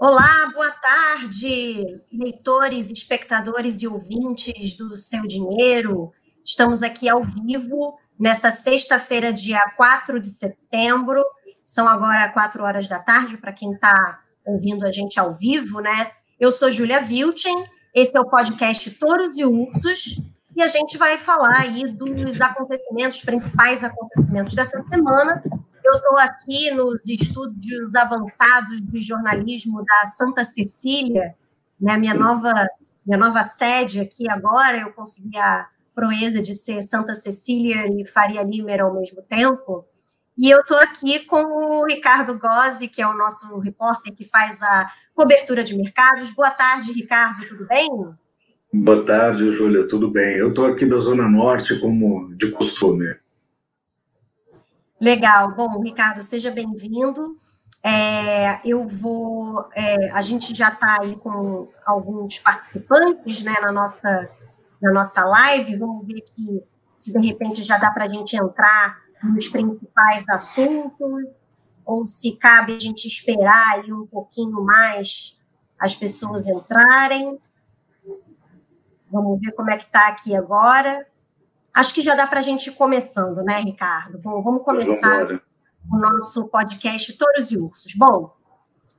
Olá, boa tarde, leitores, espectadores e ouvintes do Seu Dinheiro. Estamos aqui ao vivo nessa sexta-feira, dia 4 de setembro. São agora quatro horas da tarde, para quem está ouvindo a gente ao vivo, né? Eu sou Júlia Vilchen, esse é o podcast Touros e Ursos, e a gente vai falar aí dos acontecimentos, principais acontecimentos dessa semana, eu estou aqui nos estúdios avançados de jornalismo da Santa Cecília, né, minha nova minha nova sede aqui agora. Eu consegui a proeza de ser Santa Cecília e Faria Limer ao mesmo tempo. E eu estou aqui com o Ricardo Gozzi, que é o nosso repórter que faz a cobertura de mercados. Boa tarde, Ricardo, tudo bem? Boa tarde, Júlia, tudo bem? Eu estou aqui da Zona Norte, como de costume. Legal. Bom, Ricardo, seja bem-vindo. É, eu vou. É, a gente já está aí com alguns participantes né, na, nossa, na nossa live. Vamos ver aqui se de repente já dá para a gente entrar nos principais assuntos, ou se cabe a gente esperar aí um pouquinho mais as pessoas entrarem. Vamos ver como é que está aqui agora. Acho que já dá para a gente ir começando, né, Ricardo? Bom, vamos começar o nosso podcast Touros e Ursos. Bom,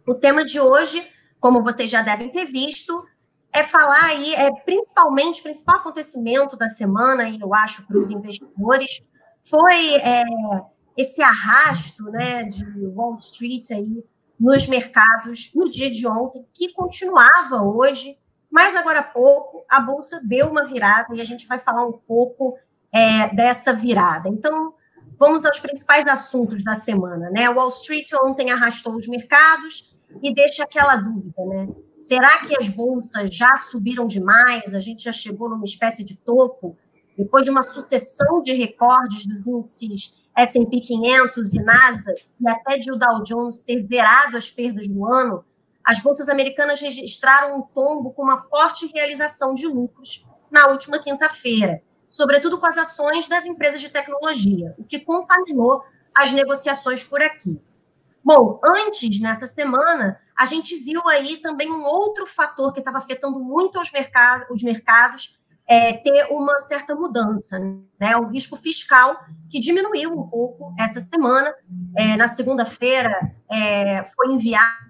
o tema de hoje, como vocês já devem ter visto, é falar aí, é principalmente, o principal acontecimento da semana, e eu acho, para os investidores, foi é, esse arrasto né, de Wall Street aí nos mercados no dia de ontem, que continuava hoje, mas agora há pouco a Bolsa deu uma virada e a gente vai falar um pouco é, dessa virada. Então, vamos aos principais assuntos da semana. Né? Wall Street ontem arrastou os mercados e deixa aquela dúvida, né? Será que as bolsas já subiram demais? A gente já chegou numa espécie de topo? Depois de uma sucessão de recordes dos índices S&P 500 e Nasdaq, e até de o Dow Jones ter zerado as perdas do ano, as bolsas americanas registraram um tombo com uma forte realização de lucros na última quinta-feira sobretudo com as ações das empresas de tecnologia, o que contaminou as negociações por aqui. Bom, antes, nessa semana, a gente viu aí também um outro fator que estava afetando muito os, mercado, os mercados é, ter uma certa mudança, né? O risco fiscal, que diminuiu um pouco essa semana. É, na segunda-feira, é, foi enviado,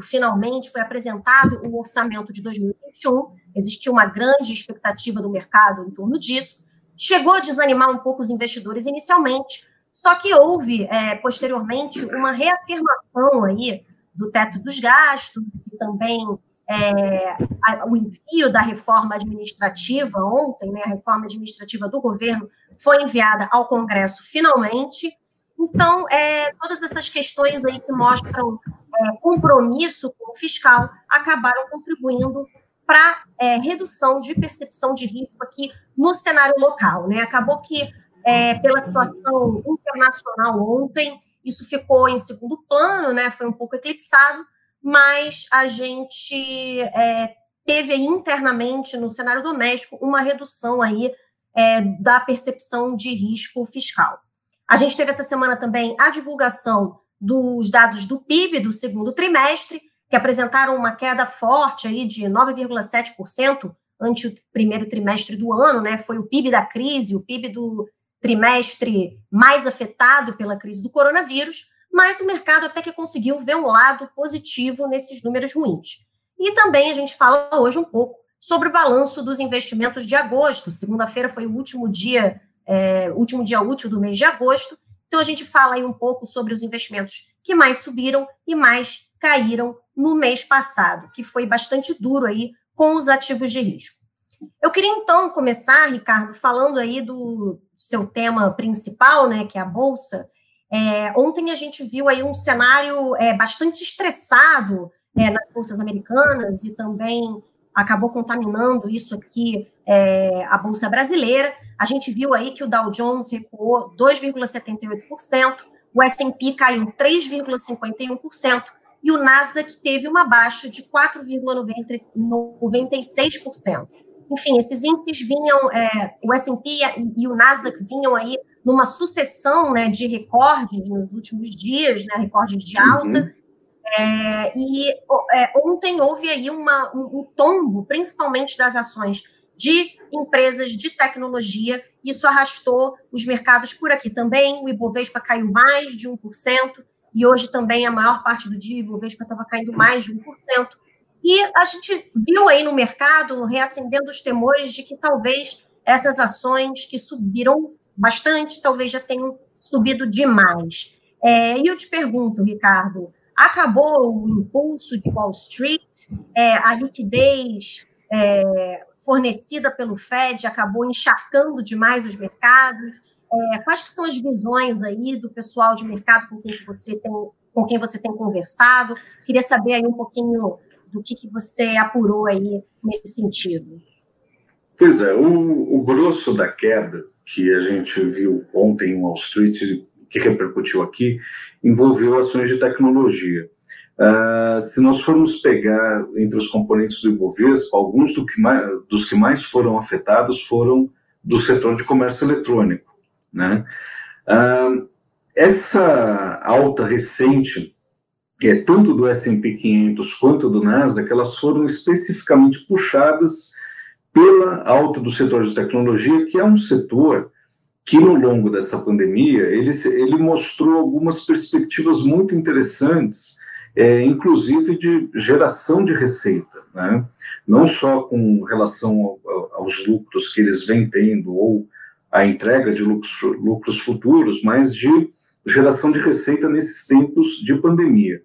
finalmente, foi apresentado o orçamento de 2021 Existia uma grande expectativa do mercado em torno disso. Chegou a desanimar um pouco os investidores inicialmente, só que houve, é, posteriormente, uma reafirmação aí do teto dos gastos e também é, a, o envio da reforma administrativa ontem, né, a reforma administrativa do governo foi enviada ao Congresso finalmente. Então, é, todas essas questões aí que mostram é, compromisso com o fiscal acabaram contribuindo para é, redução de percepção de risco aqui no cenário local. Né? Acabou que, é, pela situação internacional ontem, isso ficou em segundo plano, né? foi um pouco eclipsado, mas a gente é, teve internamente no cenário doméstico uma redução aí é, da percepção de risco fiscal. A gente teve essa semana também a divulgação dos dados do PIB do segundo trimestre, que apresentaram uma queda forte aí de 9,7% ante o primeiro trimestre do ano, né? Foi o PIB da crise, o PIB do trimestre mais afetado pela crise do coronavírus, mas o mercado até que conseguiu ver um lado positivo nesses números ruins. E também a gente fala hoje um pouco sobre o balanço dos investimentos de agosto. Segunda-feira foi o último dia, é, último dia útil do mês de agosto. Então a gente fala aí um pouco sobre os investimentos que mais subiram e mais caíram no mês passado, que foi bastante duro aí com os ativos de risco. Eu queria então começar, Ricardo, falando aí do seu tema principal, né, que é a bolsa. É, ontem a gente viu aí um cenário é, bastante estressado é, nas bolsas americanas e também acabou contaminando isso aqui é, a bolsa brasileira. A gente viu aí que o Dow Jones recuou 2,78%, o S&P caiu 3,51%, e o Nasdaq teve uma baixa de 4,96%. Enfim, esses índices vinham, é, o S&P e o Nasdaq vinham aí numa sucessão né, de recordes nos últimos dias, né, recordes de alta. Uhum. É, e é, ontem houve aí uma, um, um tombo, principalmente das ações de empresas de tecnologia. Isso arrastou os mercados por aqui também. O Ibovespa caiu mais de 1%, e hoje também a maior parte do dia o Ibovespa estava caindo mais de 1%. E a gente viu aí no mercado reacendendo os temores de que talvez essas ações que subiram bastante, talvez já tenham subido demais. É, e eu te pergunto, Ricardo, acabou o impulso de Wall Street, é, a liquidez é, fornecida pelo Fed acabou encharcando demais os mercados. É, quais que são as visões aí do pessoal de mercado com quem você tem, com quem você tem conversado? Queria saber aí um pouquinho do que, que você apurou aí nesse sentido. Pois é, o, o grosso da queda que a gente viu ontem em Wall Street, que repercutiu aqui, envolveu ações de tecnologia. Uh, se nós formos pegar entre os componentes do Ibovespa, alguns do que mais, dos que mais foram afetados foram do setor de comércio eletrônico. Né? Uh, essa alta recente, é, tanto do S&P 500 quanto do Nasdaq, elas foram especificamente puxadas pela alta do setor de tecnologia, que é um setor que no longo dessa pandemia ele, ele mostrou algumas perspectivas muito interessantes é, inclusive de geração de receita, né? não só com relação ao, aos lucros que eles vêm tendo ou a entrega de lucros, lucros futuros, mas de geração de receita nesses tempos de pandemia.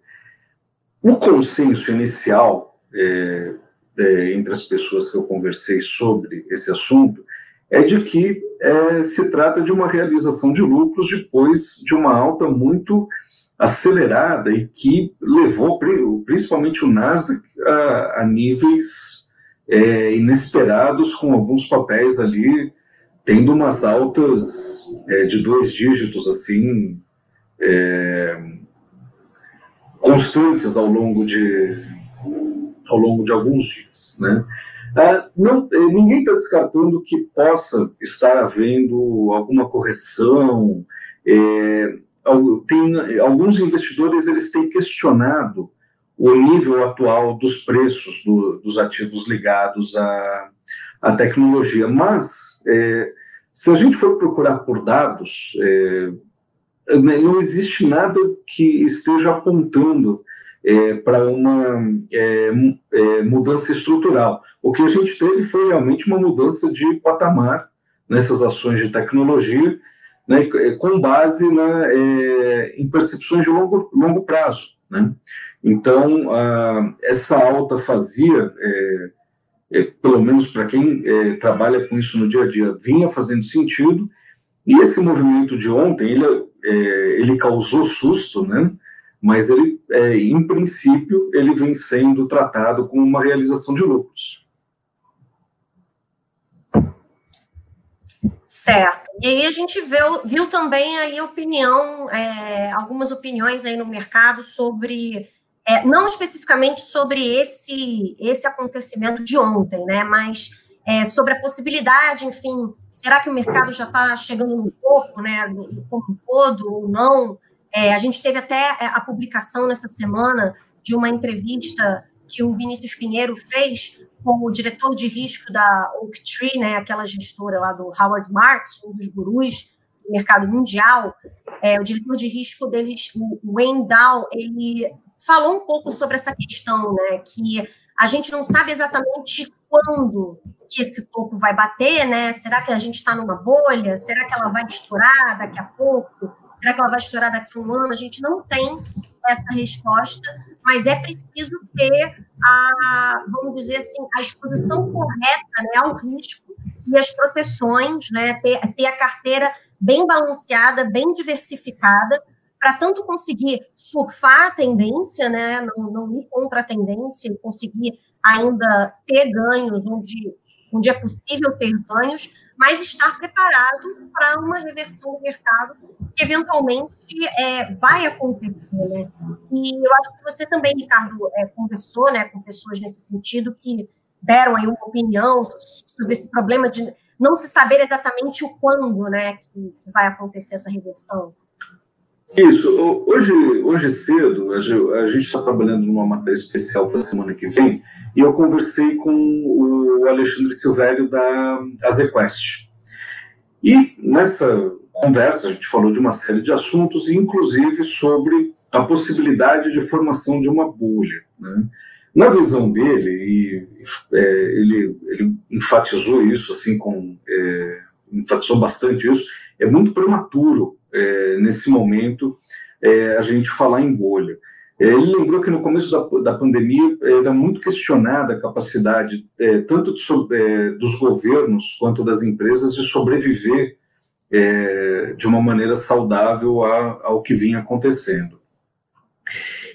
O consenso inicial é, é, entre as pessoas que eu conversei sobre esse assunto é de que é, se trata de uma realização de lucros depois de uma alta muito acelerada e que levou principalmente o Nasdaq a, a níveis é, inesperados, com alguns papéis ali tendo umas altas é, de dois dígitos assim é, constantes ao longo de ao longo de alguns dias, né? Ah, não, é, ninguém está descartando que possa estar havendo alguma correção. É, tem, alguns investidores eles têm questionado o nível atual dos preços do, dos ativos ligados à, à tecnologia, mas é, se a gente for procurar por dados, é, né, não existe nada que esteja apontando é, para uma é, é, mudança estrutural. O que a gente teve foi realmente uma mudança de patamar nessas ações de tecnologia, né, com base na, é, em percepções de longo, longo prazo. Né? Então, a, essa alta fazia, é, é, pelo menos para quem é, trabalha com isso no dia a dia, vinha fazendo sentido, e esse movimento de ontem, ele, é, ele causou susto, né? mas ele, é, em princípio, ele vem sendo tratado como uma realização de lucros. Certo. E aí a gente viu, viu também aí opinião, é, algumas opiniões aí no mercado sobre, é, não especificamente sobre esse, esse acontecimento de ontem, né? Mas é, sobre a possibilidade, enfim, será que o mercado já está chegando no topo, né? Como todo ou não? É, a gente teve até é, a publicação nessa semana de uma entrevista que o Vinícius Pinheiro fez como diretor de risco da Oaktree, né, aquela gestora lá do Howard Marks, um dos gurus do mercado mundial, é, o diretor de risco deles, o Wayne Dow, ele falou um pouco sobre essa questão, né, que a gente não sabe exatamente quando que esse topo vai bater, né? Será que a gente está numa bolha? Será que ela vai estourar daqui a pouco? Será que ela vai estourar daqui a um ano? A gente não tem essa resposta, mas é preciso ter a, vamos dizer assim, a exposição correta né, ao risco e as proteções, né, ter, ter a carteira bem balanceada, bem diversificada, para tanto conseguir surfar a tendência, né, não, não ir contra a tendência conseguir ainda ter ganhos onde, onde é possível ter ganhos, mas estar preparado para uma reversão do mercado que eventualmente é, vai acontecer, né? E eu acho que você também, Ricardo, é, conversou, né, com pessoas nesse sentido que deram aí uma opinião sobre esse problema de não se saber exatamente o quando, né, que vai acontecer essa reversão. Isso. Hoje, hoje cedo, a gente está trabalhando numa matéria especial para a semana que vem, e eu conversei com o Alexandre Silvério da Azequest. E nessa conversa a gente falou de uma série de assuntos, inclusive sobre a possibilidade de formação de uma bolha. Né? Na visão dele, e é, ele, ele enfatizou isso assim com é, enfatizou bastante isso, é muito prematuro é, nesse momento é, a gente falar em bolha. É, ele lembrou que no começo da, da pandemia era muito questionada a capacidade é, tanto de, é, dos governos quanto das empresas de sobreviver é, de uma maneira saudável a, ao que vinha acontecendo.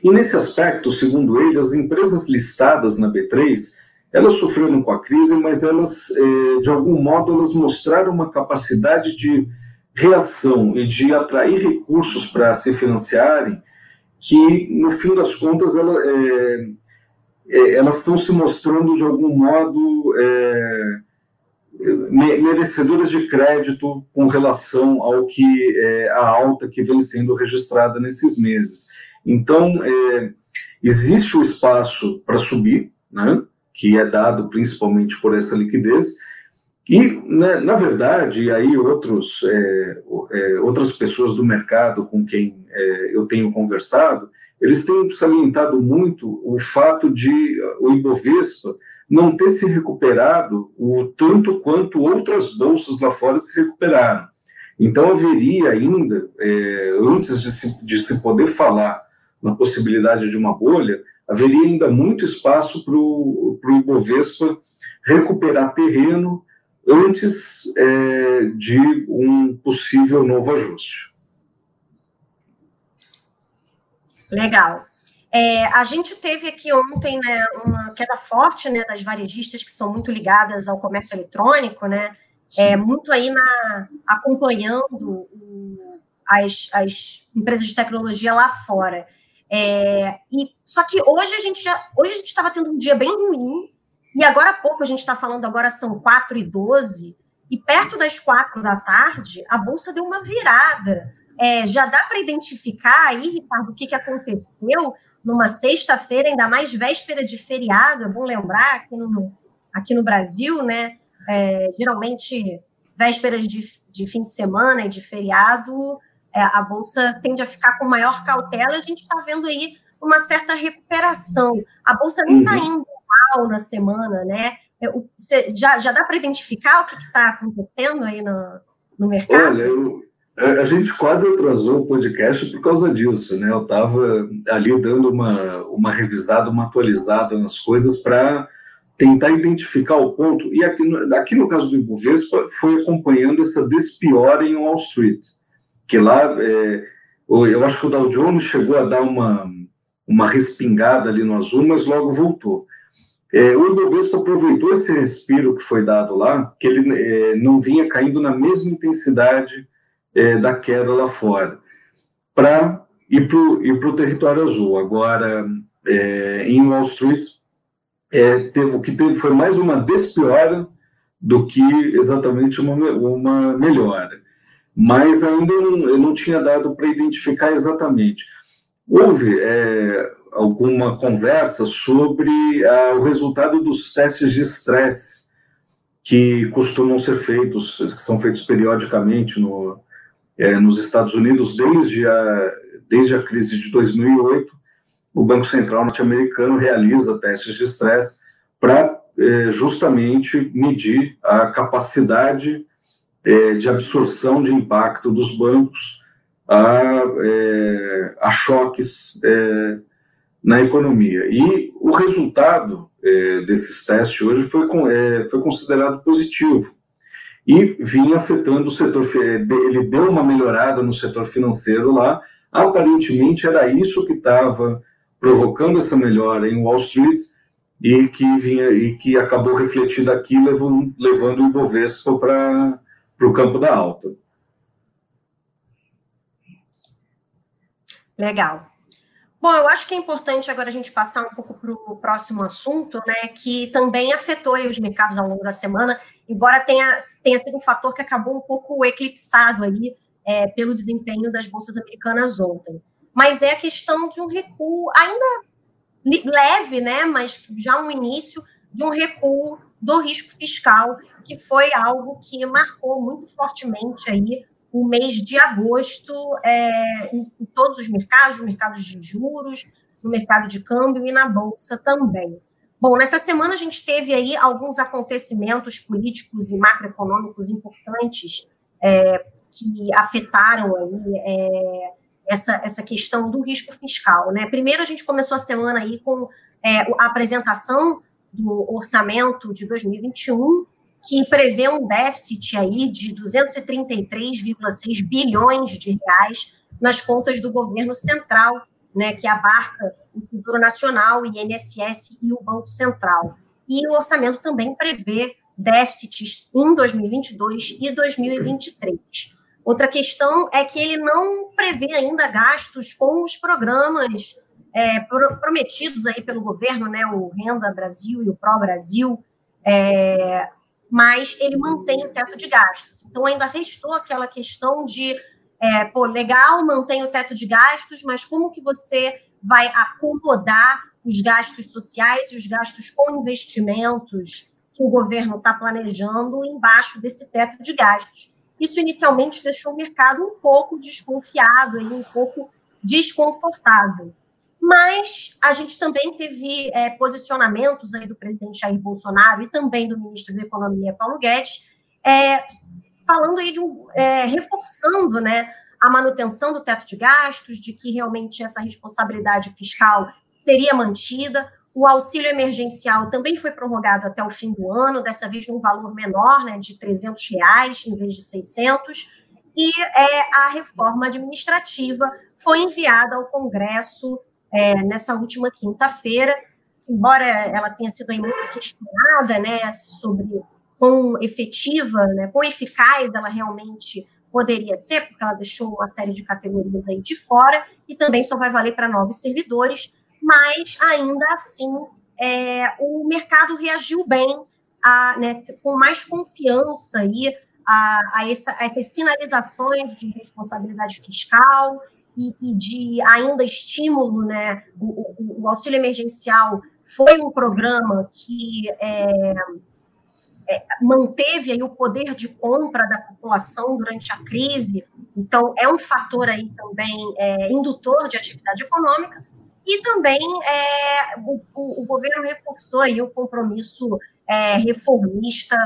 E nesse aspecto, segundo ele, as empresas listadas na B3 elas sofreram com a crise, mas elas, de algum modo, elas mostraram uma capacidade de reação e de atrair recursos para se financiarem, que no fim das contas ela, é, é, elas estão se mostrando de algum modo é, merecedoras de crédito com relação ao que é, a alta que vem sendo registrada nesses meses. Então é, existe o espaço para subir, né, que é dado principalmente por essa liquidez e, na, né, na verdade, aí outros, é, é, outras pessoas do mercado com quem é, eu tenho conversado, eles têm salientado muito o fato de o Ibovespa não ter se recuperado o tanto quanto outras bolsas lá fora se recuperaram. Então, haveria ainda, é, antes de se, de se poder falar na possibilidade de uma bolha, haveria ainda muito espaço para o Ibovespa recuperar terreno antes é, de um possível novo ajuste. Legal. É, a gente teve aqui ontem né, uma queda forte né, das varejistas que são muito ligadas ao comércio eletrônico, né? É, muito aí na, acompanhando as, as empresas de tecnologia lá fora. É, e só que hoje a gente já hoje a gente estava tendo um dia bem ruim e agora há pouco, a gente está falando, agora são 4 e 12, e perto das 4 da tarde, a Bolsa deu uma virada. É, já dá para identificar aí, Ricardo, o que, que aconteceu numa sexta-feira, ainda mais véspera de feriado, é bom lembrar, aqui no, aqui no Brasil, né? É, geralmente, vésperas de, de fim de semana e de feriado, é, a Bolsa tende a ficar com maior cautela, a gente está vendo aí uma certa recuperação. A Bolsa não está uhum. indo na semana, né? É, já, já dá para identificar o que está acontecendo aí no, no mercado? Olha, eu, a gente quase atrasou o podcast por causa disso, né? Eu estava ali dando uma, uma revisada, uma atualizada nas coisas para tentar identificar o ponto. E aqui aqui no caso do Ibovespa, foi acompanhando essa despiora em Wall Street, que lá, é, eu acho que o Dow Jones chegou a dar uma, uma respingada ali no azul, mas logo voltou. É, o Ibovespa aproveitou esse respiro que foi dado lá, que ele é, não vinha caindo na mesma intensidade é, da queda lá fora, para ir para o território azul. Agora, é, em Wall Street, é, teve, o que teve foi mais uma despiora do que exatamente uma, uma melhora. Mas ainda não, eu não tinha dado para identificar exatamente. Houve é, alguma conversa sobre uh, o resultado dos testes de estresse que costumam ser feitos, que são feitos periodicamente no, é, nos Estados Unidos desde a, desde a crise de 2008. O Banco Central norte-americano realiza testes de estresse para é, justamente medir a capacidade é, de absorção de impacto dos bancos a, a choques na economia. E o resultado é, desses testes hoje foi, é, foi considerado positivo e vinha afetando o setor. Ele deu uma melhorada no setor financeiro lá. Aparentemente era isso que estava provocando essa melhora em Wall Street e que vinha e que acabou refletindo aqui, levando, levando o Ibovespa para o campo da alta. Legal. Bom, eu acho que é importante agora a gente passar um pouco para o próximo assunto, né, que também afetou os mercados ao longo da semana, embora tenha, tenha sido um fator que acabou um pouco eclipsado aí é, pelo desempenho das bolsas americanas ontem. Mas é a questão de um recuo ainda leve, né, mas já um início de um recuo do risco fiscal, que foi algo que marcou muito fortemente aí o mês de agosto é, em, em, todos os mercados, no mercado de juros, no mercado de câmbio e na bolsa também. Bom, nessa semana a gente teve aí alguns acontecimentos políticos e macroeconômicos importantes é, que afetaram aí é, essa, essa questão do risco fiscal. Né? Primeiro, a gente começou a semana aí com é, a apresentação do orçamento de 2021, que prevê um déficit aí de 233,6 bilhões de reais nas contas do governo central, né, que abarca o Tesouro Nacional, o INSS e o Banco Central. E o orçamento também prevê déficits em 2022 e 2023. Outra questão é que ele não prevê ainda gastos com os programas é, prometidos aí pelo governo, né, o Renda Brasil e o Pro Brasil, é, mas ele mantém o teto de gastos. Então ainda restou aquela questão de, é, pô, legal, mantém o teto de gastos, mas como que você vai acomodar os gastos sociais e os gastos com investimentos que o governo está planejando embaixo desse teto de gastos? Isso inicialmente deixou o mercado um pouco desconfiado, um pouco desconfortável. Mas a gente também teve é, posicionamentos aí do presidente Jair Bolsonaro e também do ministro da Economia, Paulo Guedes, é, falando aí de um, é, reforçando né, a manutenção do teto de gastos, de que realmente essa responsabilidade fiscal seria mantida, o auxílio emergencial também foi prorrogado até o fim do ano, dessa vez num valor menor, né, de 300 reais em vez de 600. E é, a reforma administrativa foi enviada ao Congresso é, nessa última quinta-feira, embora ela tenha sido muito questionada né, sobre quão efetiva, né, quão eficaz ela realmente poderia ser, porque ela deixou uma série de categorias aí de fora, e também só vai valer para novos servidores, mas ainda assim é, o mercado reagiu bem, a, né, com mais confiança aí a, a, essa, a, essas sinalizações de responsabilidade fiscal e, e de ainda estímulo, né? O, o, o, auxílio emergencial foi um programa que é, é, manteve aí o poder de compra da população durante a crise, então é um fator aí também é, indutor de atividade econômica, e também é, o, o, governo reforçou aí o compromisso é, reformista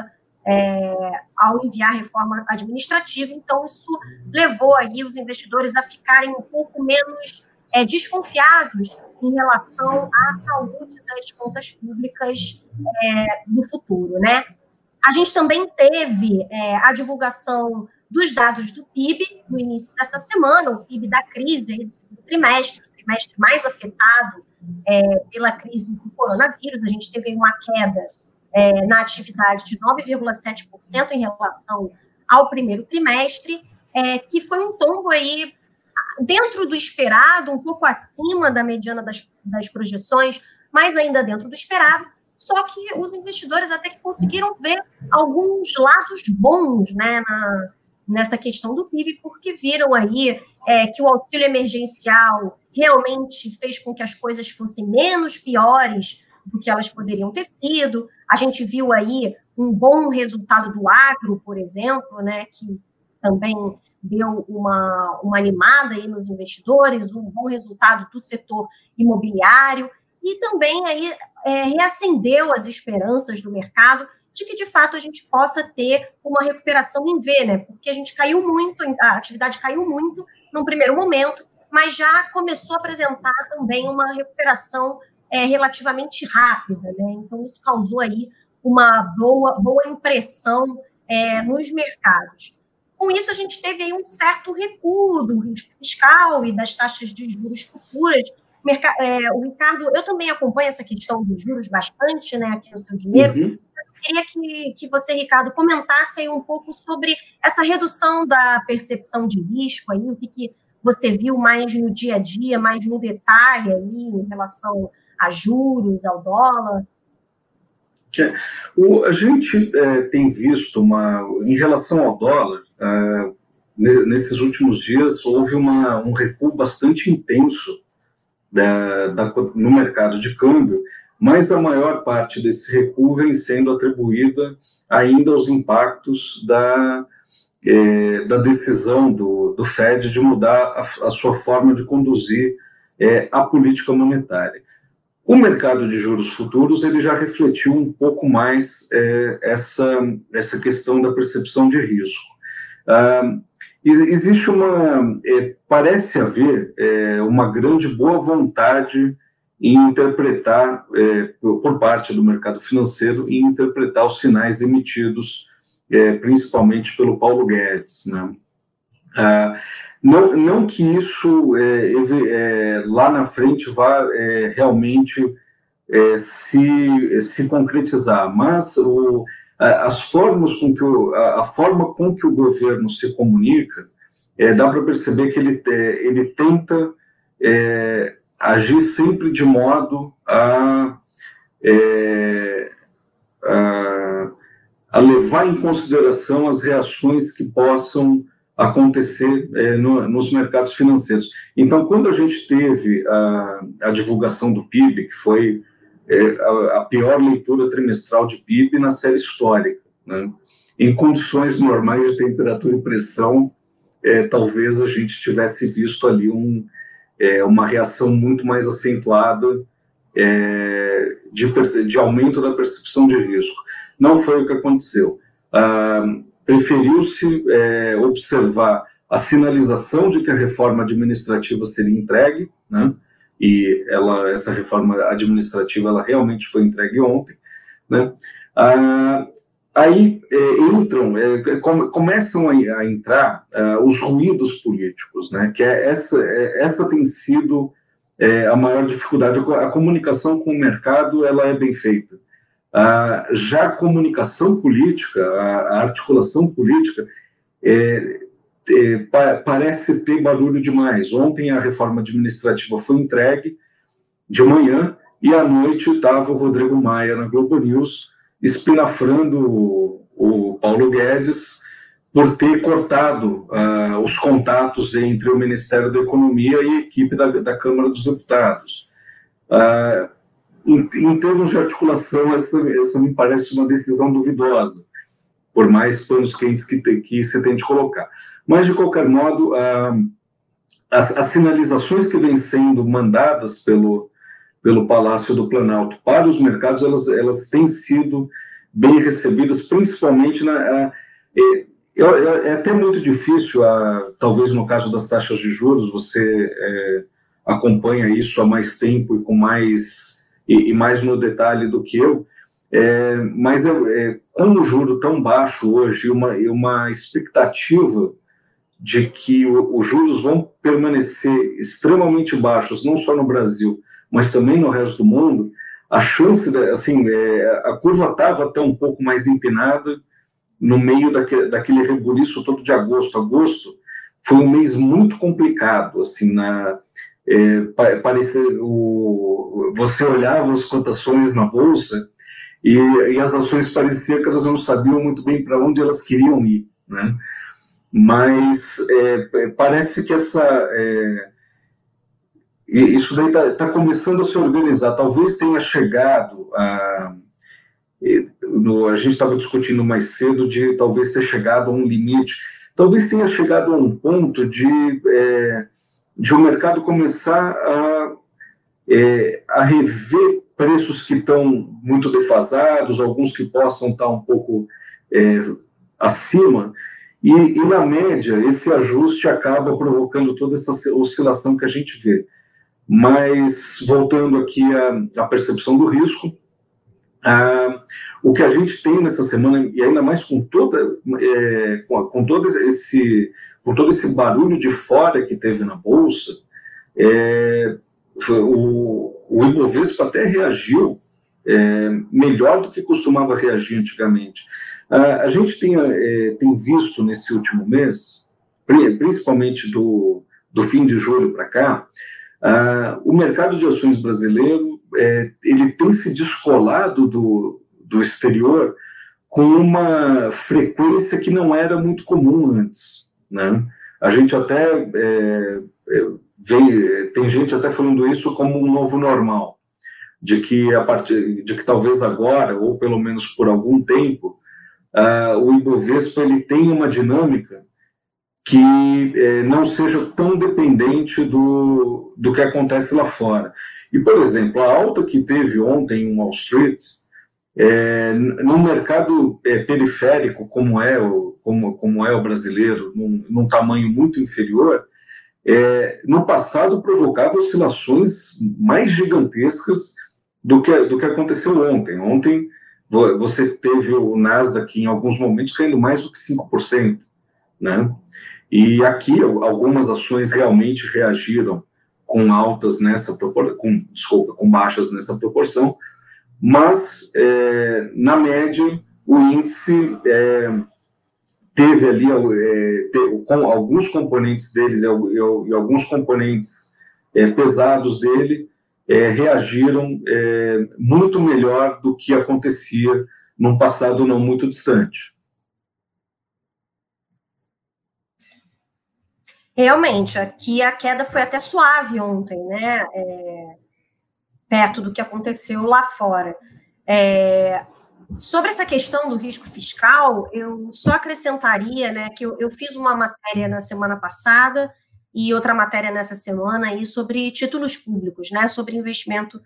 é, ao enviar reforma administrativa. Então, isso levou aí os investidores a ficarem um pouco menos é, desconfiados em relação à saúde das contas públicas é, no futuro, né? A gente também teve é, a divulgação dos dados do PIB no início dessa semana, o PIB da crise do trimestre, trimestre mais afetado é, pela crise do coronavírus. A gente teve uma queda é, na atividade de 9,7% em relação ao primeiro trimestre, é, que foi um tombo aí dentro do esperado, um pouco acima da mediana das, das projeções, mas ainda dentro do esperado. Só que os investidores até que conseguiram ver alguns lados bons né, na, nessa questão do PIB, porque viram aí é, que o auxílio emergencial realmente fez com que as coisas fossem menos piores do que elas poderiam ter sido. A gente viu aí um bom resultado do agro, por exemplo, né, que também deu uma, uma animada aí nos investidores, um bom resultado do setor imobiliário, e também aí é, reacendeu as esperanças do mercado de que, de fato, a gente possa ter uma recuperação em V, né? Porque a gente caiu muito, a atividade caiu muito num primeiro momento, mas já começou a apresentar também uma recuperação é, relativamente rápida, né? Então, isso causou aí uma boa, boa impressão é, nos mercados. Com isso, a gente teve aí um certo recuo do risco fiscal e das taxas de juros futuras. É, o Ricardo, eu também acompanho essa questão dos juros bastante, né, aqui no seu dinheiro. Uhum queria que, que você, Ricardo, comentasse aí um pouco sobre essa redução da percepção de risco, aí, o que, que você viu mais no dia a dia, mais no detalhe aí, em relação a juros, ao dólar. É, o, a gente é, tem visto uma, em relação ao dólar, é, nesses últimos dias houve uma, um recuo bastante intenso da, da, no mercado de câmbio, mas a maior parte desse recuo vem sendo atribuída ainda aos impactos da, é, da decisão do, do Fed de mudar a, a sua forma de conduzir é, a política monetária. O mercado de juros futuros ele já refletiu um pouco mais é, essa, essa questão da percepção de risco. Ah, existe uma, é, parece haver é, uma grande boa vontade em interpretar, é, por parte do mercado financeiro, em interpretar os sinais emitidos é, principalmente pelo Paulo Guedes. Né? Ah, não, não que isso é, é, lá na frente vá é, realmente é, se, se concretizar, mas o, as formas com que o, a, forma com que o governo se comunica, é, dá para perceber que ele, é, ele tenta agir sempre de modo a, a, a levar em consideração as reações que possam acontecer é, no, nos mercados financeiros. Então, quando a gente teve a, a divulgação do PIB, que foi é, a, a, pior leitura trimestral de PIB na série histórica, né? em condições normais de temperatura e pressão, é, talvez a gente tivesse visto ali um, é, uma reação muito mais acentuada é, de, de, aumento da percepção de risco. Não foi o que aconteceu. Ah, preferiu-se é, observar a sinalização de que a reforma administrativa seria entregue, né? e ela, essa reforma administrativa ela realmente foi entregue ontem, né? Ah, aí é, entram, é, começam a, a entrar ah, os ruídos políticos, né? Que é essa, é, essa tem sido a maior dificuldade. A comunicação com o mercado ela é bem feita. Ah, já a comunicação política, a, a articulação política, é, é, pa, parece ter barulho demais. Ontem a reforma administrativa foi entregue de manhã e à noite estava o Rodrigo Maia na Globo News espinafrando o, o Paulo Guedes por ter cortado ah, os contatos entre o Ministério da Economia e a equipe da, da Câmara dos Deputados. Ah, em, em, termos de articulação, essa, essa me parece uma decisão duvidosa, por mais panos quentes que, te, que se tente colocar. Mas, de qualquer modo, ah, as, as, sinalizações que vêm sendo mandadas pelo, pelo Palácio do Planalto para os mercados, elas, elas têm sido bem recebidas, principalmente na. Ah, é, é, é, até muito difícil, ah, talvez no caso das taxas de juros, você é, acompanha isso há mais tempo e com mais e, e mais no detalhe do que eu, é, mas é, é, com o juro tão baixo hoje uma, uma expectativa de que os juros vão permanecer extremamente baixos, não só no Brasil, mas também no resto do mundo, a chance, assim, é, a curva estava até um pouco mais empinada no meio daquele, daquele rebuliço todo de agosto. Agosto foi um mês muito complicado, assim, na, é, parecia, o, você olhava as cotações na bolsa e, e, as ações pareciam que elas não sabiam muito bem para onde elas queriam ir, né? Mas é, parece que essa é, isso daí está tá começando a se organizar. Talvez tenha chegado a no, a gente estava discutindo mais cedo de talvez ter chegado a um limite, talvez tenha chegado a um ponto de é, de o um mercado começar a, é, a rever preços que estão muito defasados, alguns que possam estar um pouco é, acima, e, e, na média esse ajuste acaba provocando toda essa oscilação que a gente vê. Mas voltando aqui à, à percepção do risco, ah, o que a gente tem nessa semana, e ainda mais com toda, é, com, com, todo esse, com todo esse barulho de fora que teve na Bolsa, é, o, o Ibovespa até reagiu é, melhor do que costumava reagir antigamente. Ah, a gente tem, é, tem visto nesse último mês, principalmente do, do fim de julho para cá, o mercado de ações brasileiro é, ele tem se descolado do, do exterior com uma frequência que não era muito comum antes. né? A gente até é, é vê, tem gente até falando isso como um novo normal, de que a partir, de que talvez agora ou pelo menos por algum tempo uh, o Ibovespa ele tem uma dinâmica que é, não seja tão dependente do, do que acontece lá fora. E, por exemplo, a alta que teve ontem em Wall Street, é, num mercado é, periférico como é o, como, como é o brasileiro, num, num tamanho muito inferior, é, no passado provocava oscilações mais gigantescas do que, do que aconteceu ontem. Ontem você teve o Nasdaq em alguns momentos caindo mais do que 5%, né? E aqui algumas ações realmente reagiram com altas nessa com, desculpa, com baixas nessa proporção, mas é, na média o índice é, teve ali é, teve, com alguns componentes deles e, e, alguns componentes é, pesados dele é, reagiram é, muito melhor do que acontecia num passado não muito distante. Realmente, aqui a queda foi até suave ontem, né? É, perto do que aconteceu lá fora. É, sobre essa questão do risco fiscal, eu só acrescentaria né, que eu, eu, fiz uma matéria na semana passada e outra matéria nessa semana aí sobre títulos públicos, né? Sobre investimento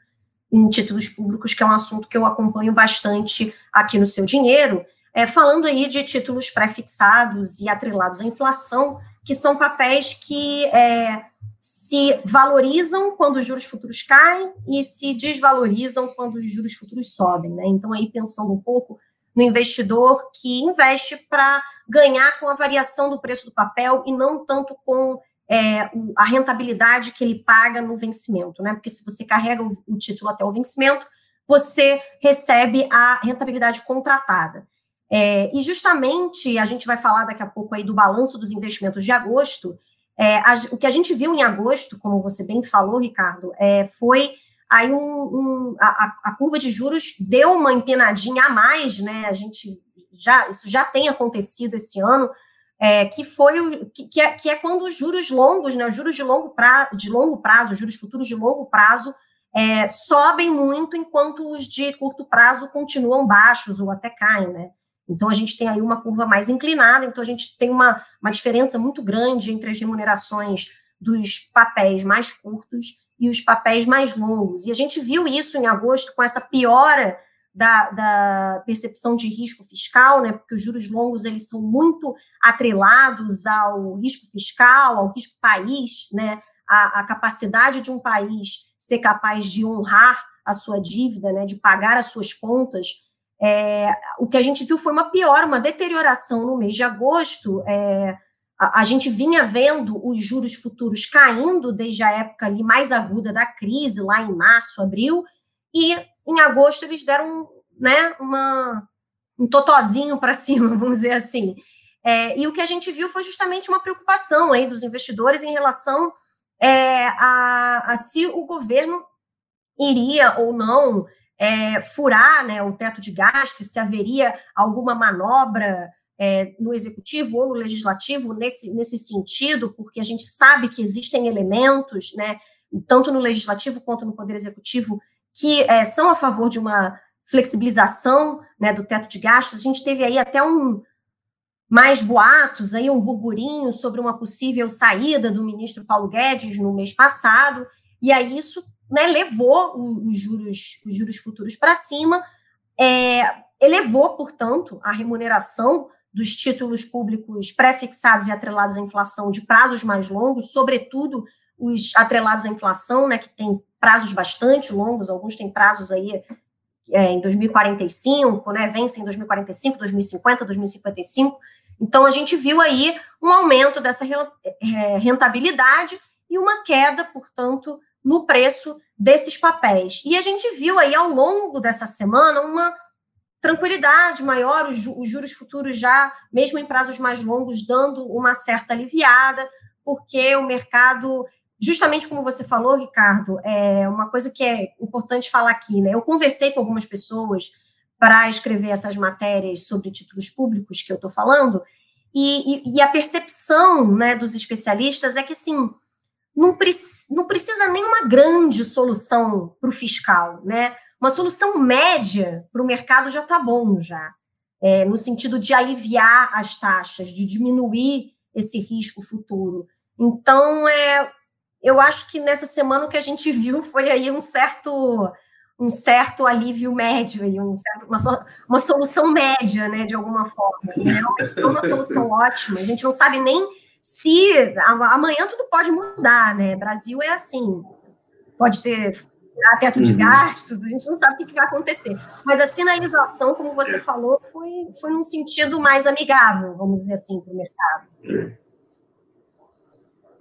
em títulos públicos, que é um assunto que eu acompanho bastante aqui no seu dinheiro, é, falando aí de títulos pré-fixados e atrelados à inflação que são papéis que é, se valorizam quando os juros futuros caem e se desvalorizam quando os juros futuros sobem. Né? Então, aí pensando um pouco no investidor que investe para ganhar com a variação do preço do papel e não tanto com é, a rentabilidade que ele paga no vencimento, né? Porque se você carrega o, título até o vencimento, você recebe a rentabilidade contratada. É, e justamente a gente vai falar daqui a pouco aí do balanço dos investimentos de agosto. É, a, o que a gente viu em agosto, como você bem falou, Ricardo, é, foi aí um, um a, a, curva de juros deu uma empinadinha a mais, né? A gente já isso já tem acontecido esse ano, é, que foi o, que, que, é, que é quando os juros longos, né? Os juros de longo prazo, de longo prazo, juros futuros de longo prazo é, sobem muito, enquanto os de curto prazo continuam baixos ou até caem, né? Então, a gente tem aí uma curva mais inclinada, então a gente tem uma, uma diferença muito grande entre as remunerações dos papéis mais curtos e os papéis mais longos. E a gente viu isso em agosto com essa piora da, da, percepção de risco fiscal, né? Porque os juros longos eles são muito atrelados ao risco fiscal, ao risco país, né? A, a capacidade de um país ser capaz de honrar a sua dívida, né? De pagar as suas contas é, o que a gente viu foi uma piora, uma deterioração no mês de agosto. É, a, a, gente vinha vendo os juros futuros caindo desde a época ali mais aguda da crise, lá em março, abril, e em agosto eles deram né, uma, um totozinho para cima, vamos dizer assim. É, e o que a gente viu foi justamente uma preocupação aí dos investidores em relação é, a, a se o governo iria ou não é, furar né, o teto de gastos, se haveria alguma manobra é, no executivo ou no legislativo nesse, nesse sentido, porque a gente sabe que existem elementos, né, tanto no legislativo quanto no poder executivo, que é, são a favor de uma flexibilização né, do teto de gastos. A gente teve aí até um mais boatos, aí um burburinho sobre uma possível saída do ministro Paulo Guedes no mês passado, e aí isso né, levou os juros, os juros futuros para cima, é, elevou, portanto, a remuneração dos títulos públicos pré-fixados e atrelados à inflação de prazos mais longos, sobretudo os atrelados à inflação, né, que tem prazos bastante longos, alguns têm prazos aí é, em 2045, né, vencem em 2045, 2050, 2055. Então, a gente viu aí um aumento dessa é, rentabilidade e uma queda, portanto, no preço desses papéis. E a gente viu aí ao longo dessa semana uma tranquilidade maior, os, juros futuros já, mesmo em prazos mais longos, dando uma certa aliviada, porque o mercado, justamente como você falou, Ricardo, é uma coisa que é importante falar aqui, né? Eu conversei com algumas pessoas para escrever essas matérias sobre títulos públicos que eu estou falando, E, e, e a percepção né, dos especialistas é que, assim, não, pre não precisa nenhuma grande solução para o fiscal, né? Uma solução média para o mercado já está bom, já. É, no sentido de aliviar as taxas, de diminuir esse risco futuro. Então, é, eu acho que nessa semana o que a gente viu foi aí um certo um certo alívio médio e um certo, uma, uma solução média, né, de alguma forma. Não é uma solução ótima. A gente não sabe nem se amanhã tudo pode mudar, né? Brasil é assim, pode ter teto de uhum. gastos, a gente não sabe o que vai acontecer. Mas a sinalização, como você falou, foi, foi num sentido mais amigável, vamos dizer assim, para o mercado.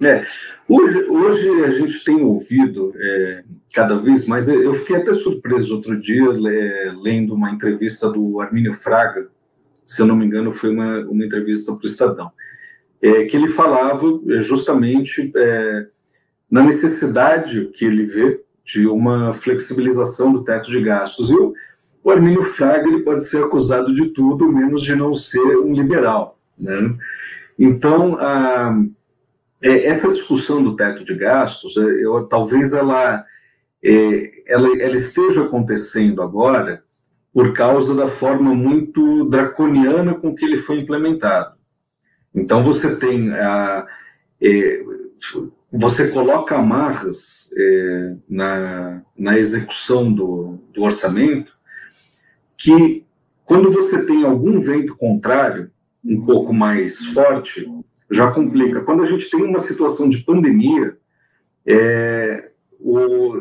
É. Hoje, hoje a gente tem ouvido é, cada vez mais. Eu fiquei até surpreso outro dia lendo uma entrevista do Armínio Fraga, se eu não me engano, foi uma, uma entrevista para o Estadão é, que ele falava é, justamente é, na necessidade que ele vê de uma flexibilização do teto de gastos. E o, o Armínio Fraga ele pode ser acusado de tudo, menos de não ser um liberal. Né? Então, a, é, essa discussão do teto de gastos, é, eu, talvez ela, é, ela, ela esteja acontecendo agora por causa da forma muito draconiana com que ele foi implementado. Então você tem a, é, você coloca amarras é, na, na execução do, do orçamento que quando você tem algum vento contrário um pouco mais forte já complica. Quando a gente tem uma situação de pandemia, é, o,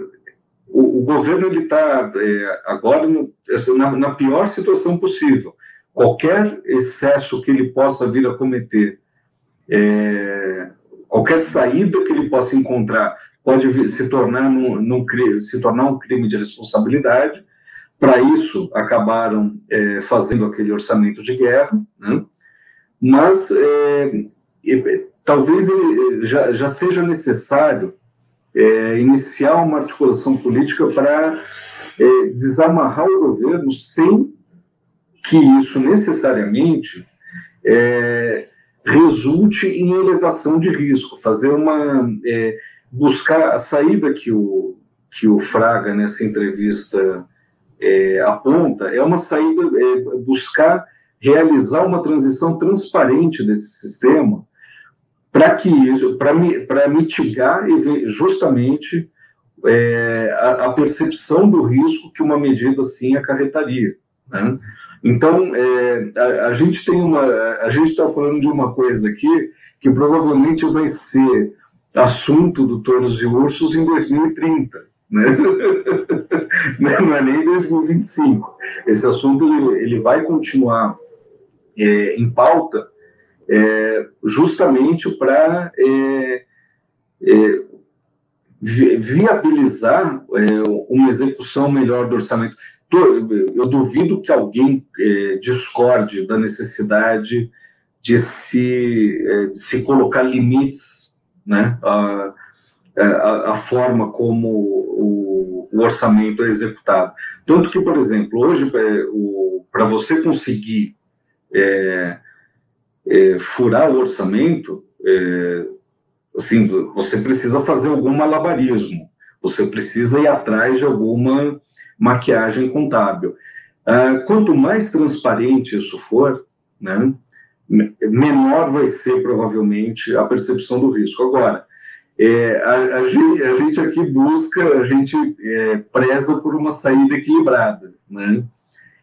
o, o, governo ele está é, agora no, na, na, pior situação possível qualquer excesso que ele possa vir a cometer, é, qualquer saída que ele possa encontrar, pode se tornar, se tornar um crime de responsabilidade. Para isso, acabaram é, fazendo aquele orçamento de guerra, né? mas é, talvez já, já, seja necessário é, iniciar uma articulação política para é, desamarrar o governo sem que isso necessariamente é, resulte em elevação de risco, fazer uma é, buscar a saída que o que o Fraga nessa entrevista é, aponta é uma saída é, buscar realizar uma transição transparente desse sistema para que para mitigar justamente é, a, a, percepção do risco que uma medida assim acarretaria. Né? Então, é, a, a, gente tem uma. A gente está falando de uma coisa aqui que provavelmente vai ser assunto do Touros e Ursos em 2030. Né? Não é nem 2025. Esse assunto ele, ele vai continuar é, em pauta é, justamente para é, é, viabilizar é, uma execução melhor do orçamento eu duvido que alguém é, discorde da necessidade de se, é, de se colocar limites, né, a, a, a forma como o, o, orçamento é executado. Tanto que, por exemplo, hoje, é, para você conseguir é, é, furar o orçamento, é, assim, você precisa fazer algum malabarismo, você precisa ir atrás de alguma maquiagem contábil. Uh, quanto mais transparente isso for, né, menor vai ser provavelmente a percepção do risco. Agora, é, a, a, gente, a, gente, aqui busca, a gente é, preza por uma saída equilibrada, né?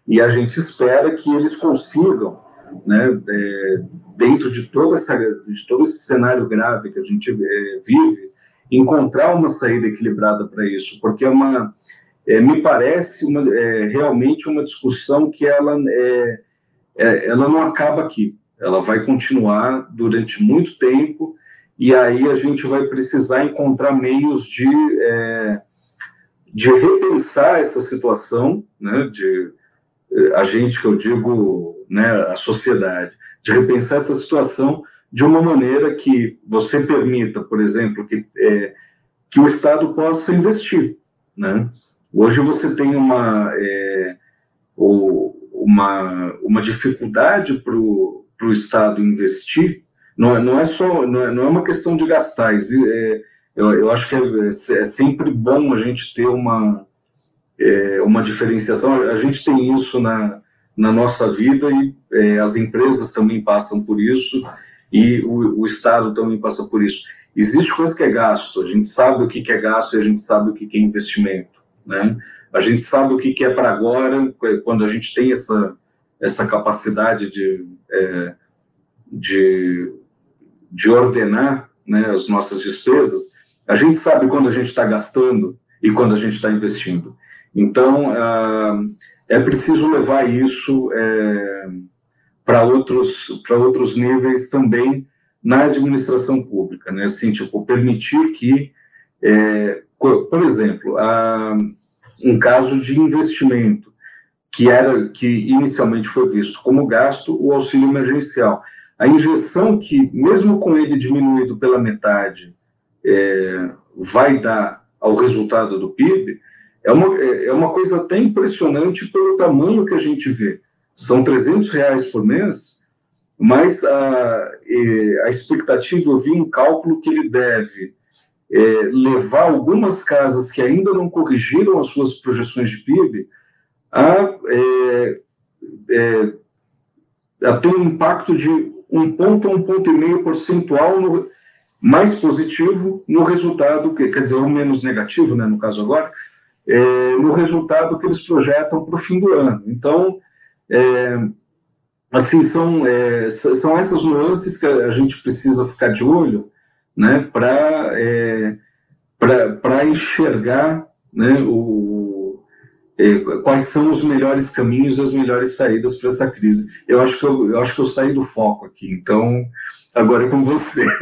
E a gente espera que eles consigam, né, é, dentro de, toda essa, de todo esse cenário grave que a gente é, vive, encontrar uma saída equilibrada para isso, porque é uma é, me parece uma, é, realmente uma discussão que ela, é, é, ela não acaba aqui, ela vai continuar durante muito tempo, e aí a gente vai precisar encontrar meios de, é, de repensar essa situação, né, de a gente que eu digo, né, a sociedade, de repensar essa situação de uma maneira que você permita, por exemplo, que, é, que o Estado possa investir, né? Hoje você tem uma, é, uma, uma dificuldade para o Estado investir, não é, não é só, não é, não é uma questão de gastar, é, eu, eu acho que é, é, sempre bom a gente ter uma, é, uma diferenciação, a gente tem isso na, na nossa vida e é, as empresas também passam por isso e o, o Estado também passa por isso. Existe coisa que é gasto, a gente sabe o que, que é gasto e a gente sabe o que, que é investimento, né? A gente sabe o que, é para agora, quando a gente tem essa, essa capacidade de, é, de, de ordenar né, as nossas despesas, a gente sabe quando a gente está gastando e quando a gente está investindo. Então, é preciso levar isso é, para outros, outros níveis também na administração pública, né? Assim, tipo, permitir que, é, por exemplo, um caso de investimento que era que inicialmente foi visto como gasto, o auxílio emergencial. A injeção que, mesmo com ele diminuído pela metade, é, vai dar ao resultado do PIB, é uma, é uma coisa até impressionante pelo tamanho que a gente vê. São 300 reais por mês, mas a, a expectativa, eu vi um cálculo que ele deve é, levar algumas casas que ainda não corrigiram as suas projeções de PIB a, é, é, a ter um impacto de um ponto a um ponto e meio percentual no, mais positivo no resultado, que, quer dizer, ou menos negativo, né, no caso agora, é, no resultado que eles projetam para o fim do ano. Então, é, assim, são, é, são essas nuances que a gente precisa ficar de olho, né, para é, para enxergar né, o, é, quais são os melhores caminhos e as melhores saídas para essa crise. Eu acho que eu, eu acho que eu saí do foco aqui, então agora é com você.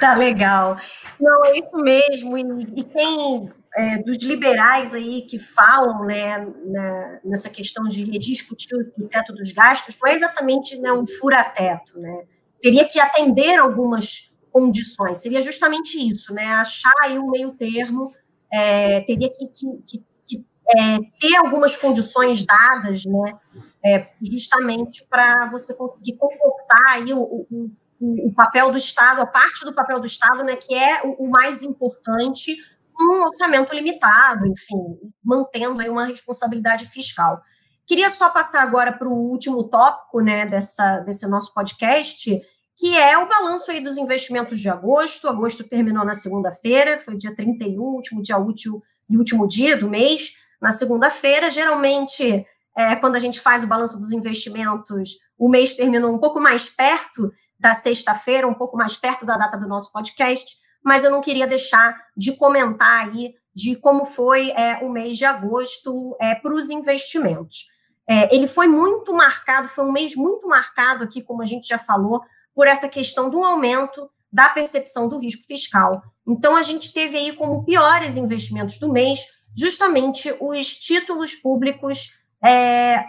Tá legal. Não, é isso mesmo. E, e tem é, dos liberais aí que falam né, na, nessa questão de rediscutir o teto dos gastos, não é exatamente né, um fura-teto, né? Teria que atender algumas condições, seria justamente isso, né? Achar aí um meio termo, é, teria que, que, que, é, ter algumas condições dadas, né? É, justamente para você conseguir comportar aí o, o, o, papel do Estado, a parte do papel do Estado, né, que é o, o mais importante um orçamento limitado, enfim, mantendo aí uma responsabilidade fiscal. Queria só passar agora para o último tópico né, dessa, desse nosso podcast, que é o balanço aí dos investimentos de agosto. Agosto terminou na segunda-feira, foi dia 31, último dia útil e último dia do mês, na segunda-feira. Geralmente, é, quando a gente faz o balanço dos investimentos, o mês terminou um pouco mais perto da sexta-feira, um pouco mais perto da data do nosso podcast mas eu não queria deixar de comentar aí de como foi é, o mês de agosto é, para os investimentos. É, ele foi muito marcado, foi um mês muito marcado aqui, como a gente já falou, por essa questão do aumento da percepção do risco fiscal. Então, a gente teve aí como piores investimentos do mês justamente os títulos públicos é,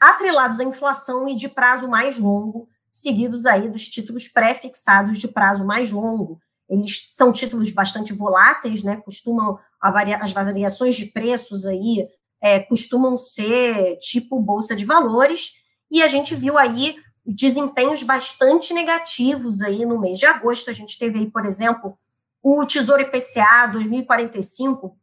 atrelados à inflação e de prazo mais longo, seguidos aí dos títulos pré-fixados de prazo mais longo. Eles são títulos bastante voláteis, né? Costumam varia, as variações de preços aí é, costumam ser tipo bolsa de valores, e a gente viu aí desempenhos bastante negativos aí no mês de agosto. A gente teve aí, por exemplo, o Tesouro IPCA 2045,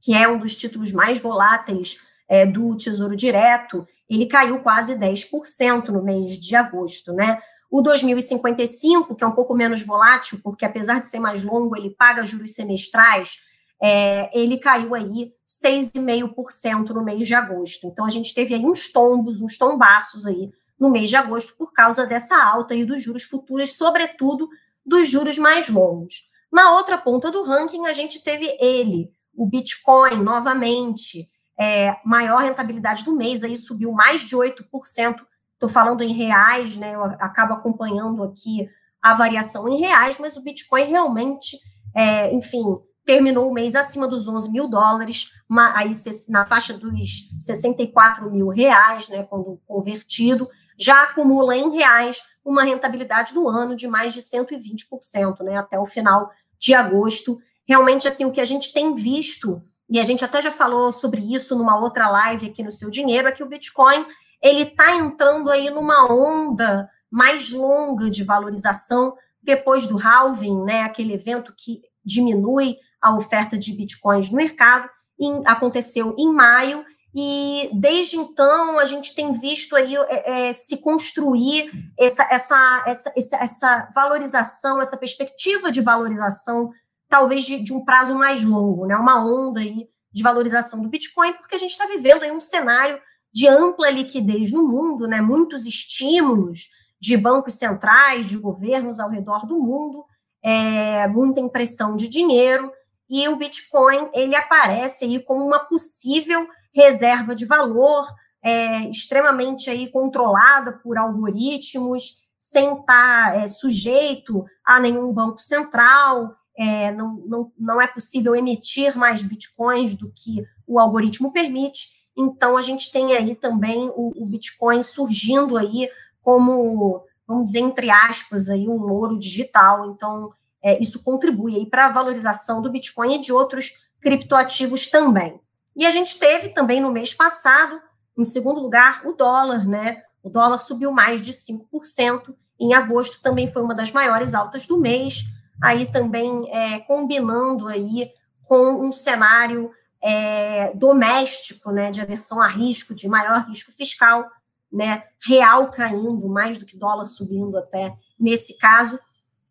que é um dos títulos mais voláteis é, do Tesouro Direto, ele caiu quase 10% no mês de agosto, né? O 2055, que é um pouco menos volátil, porque apesar de ser mais longo, ele paga juros semestrais, é, ele caiu aí 6,5% no mês de agosto. Então, a gente teve aí uns tombos, uns tombaços aí no mês de agosto por causa dessa alta aí dos juros futuros, sobretudo dos juros mais longos. Na outra ponta do ranking, a gente teve ele, o Bitcoin, novamente, é, maior rentabilidade do mês, aí subiu mais de 8% Estou falando em reais, né? Eu acabo acompanhando aqui a variação em reais, mas o Bitcoin realmente, é, enfim, terminou o mês acima dos 11 mil dólares, aí na faixa dos 64 mil reais, né? Quando convertido, já acumula em reais uma rentabilidade no ano de mais de 120%, né? Até o final de agosto. Realmente, assim, o que a gente tem visto e a gente até já falou sobre isso numa outra live aqui no Seu Dinheiro, é que o Bitcoin ele está entrando aí numa onda mais longa de valorização depois do halving, né, aquele evento que diminui a oferta de bitcoins no mercado, em, aconteceu em maio, e desde então a gente tem visto aí é, é, se construir essa, essa, essa, essa, valorização, essa perspectiva de valorização, talvez de, de um prazo mais longo, né? uma onda aí de valorização do Bitcoin, porque a gente está vivendo aí um cenário de ampla liquidez no mundo, né? muitos estímulos de bancos centrais, de governos ao redor do mundo, é, muita impressão de dinheiro, e o Bitcoin ele aparece aí como uma possível reserva de valor, é, extremamente aí controlada por algoritmos, sem estar é, sujeito a nenhum banco central, é, não, não, não é possível emitir mais bitcoins do que o algoritmo permite. Então, a gente tem aí também o, o Bitcoin surgindo aí como, vamos dizer, entre aspas, aí, um ouro digital. Então, é, isso contribui aí para a valorização do Bitcoin e de outros criptoativos também. E a gente teve também no mês passado, em segundo lugar, o dólar, né? O dólar subiu mais de 5%. Em agosto também foi uma das maiores altas do mês, aí também é, combinando aí com um cenário é, doméstico, né, de aversão a risco, de maior risco fiscal, né, real caindo, mais do que dólar subindo até nesse caso.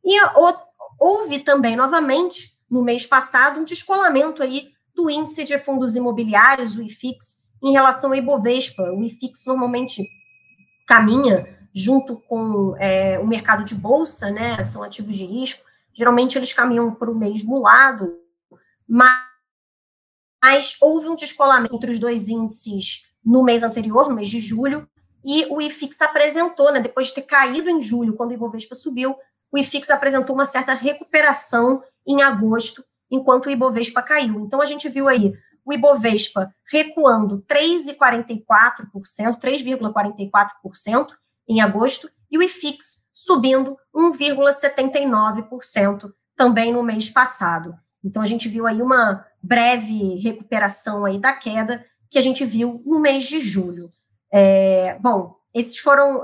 E houve também, novamente, no mês passado, um descolamento aí do índice de fundos imobiliários, o IFIX, em relação ao Ibovespa. O IFIX normalmente caminha junto com é, o mercado de bolsa, né? São ativos de risco. Geralmente eles caminham para o mesmo lado, mas, mas houve um descolamento entre os dois índices no mês anterior, no mês de julho, e o IFIX apresentou, né, depois de ter caído em julho, quando o Ibovespa subiu, o IFIX apresentou uma certa recuperação em agosto, enquanto o Ibovespa caiu. Então, a gente viu aí o Ibovespa recuando 3,44%, 3,44% em agosto, e o IFIX subindo 1,79% também no mês passado. Então, a gente viu aí uma breve recuperação aí da queda que a gente viu no mês de julho. É, bom, esses foram,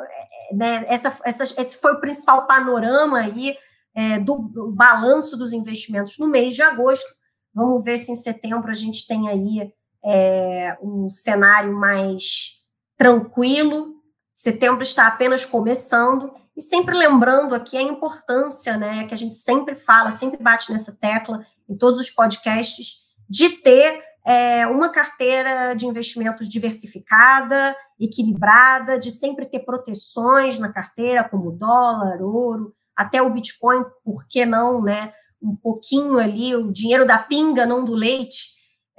né, essa, essa, esse foi o principal panorama aí é, do, do, balanço dos investimentos no mês de agosto. Vamos ver se em setembro a gente tem aí é, um cenário mais tranquilo. Setembro está apenas começando. E sempre lembrando aqui a importância, né, que a gente sempre fala, sempre bate nessa tecla em todos os podcasts, de ter é, uma carteira de investimentos diversificada, equilibrada, de sempre ter proteções na carteira, como dólar, ouro, até o Bitcoin, por que não, né? Um pouquinho ali, o dinheiro da pinga, não do leite,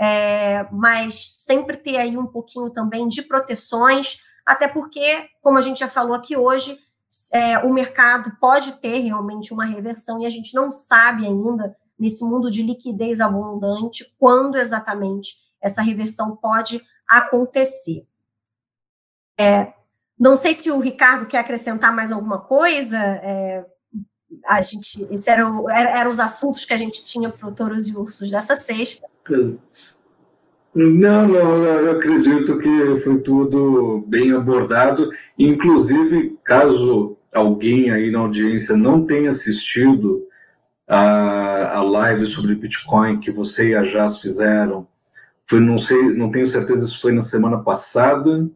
é, mas sempre ter aí um pouquinho também de proteções, até porque, como a gente já falou aqui hoje, é, o mercado pode ter realmente uma reversão e a gente não sabe ainda, nesse mundo de liquidez abundante, quando exatamente essa reversão pode acontecer. É, não sei se o Ricardo quer acrescentar mais alguma coisa. É, a gente, esses eram, eram os assuntos que a gente tinha para o Touros e Ursos dessa sexta. Não, não, eu acredito que foi tudo bem abordado. Inclusive, caso alguém aí na audiência não tenha assistido a, a live sobre Bitcoin que você e a Jazz fizeram, foi, não sei, não tenho certeza se foi na semana passada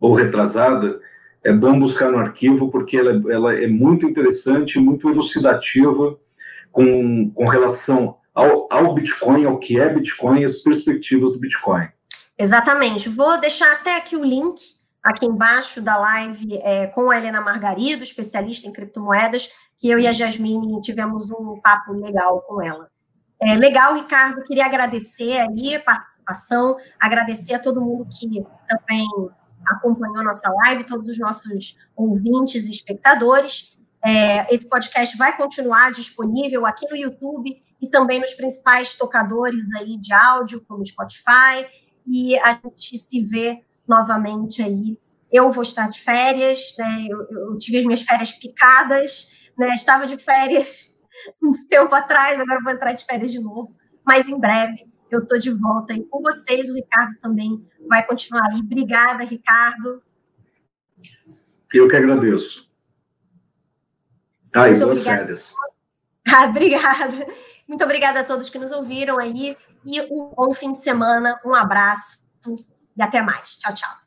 ou retrasada, é bom buscar no arquivo, porque ela, ela é muito interessante, muito elucidativa com, com relação ao, ao Bitcoin, ao que é Bitcoin e as perspectivas do Bitcoin. Exatamente. Vou deixar até aqui o link, aqui embaixo da live, é, com a Helena Margarido, especialista em criptomoedas, que eu e a Jasmine tivemos um papo legal com ela. É, legal, Ricardo, queria agradecer aí a participação, agradecer a todo mundo que também acompanhou nossa live, todos os nossos ouvintes e espectadores. É, esse podcast vai continuar disponível aqui no YouTube e também nos principais tocadores aí de áudio, como Spotify, e a gente se vê novamente aí. Eu vou estar de férias, né? Eu, eu tive as minhas férias picadas, né? Estava de férias um tempo atrás, agora vou entrar de férias de novo, mas em breve eu estou de volta aí com vocês. O Ricardo também vai continuar aí. Obrigada, Ricardo. Eu que agradeço. Tá, e boas férias. Ah, obrigada. Muito obrigada a todos que nos ouviram aí. E um bom fim de semana. Um abraço e até mais. Tchau, tchau.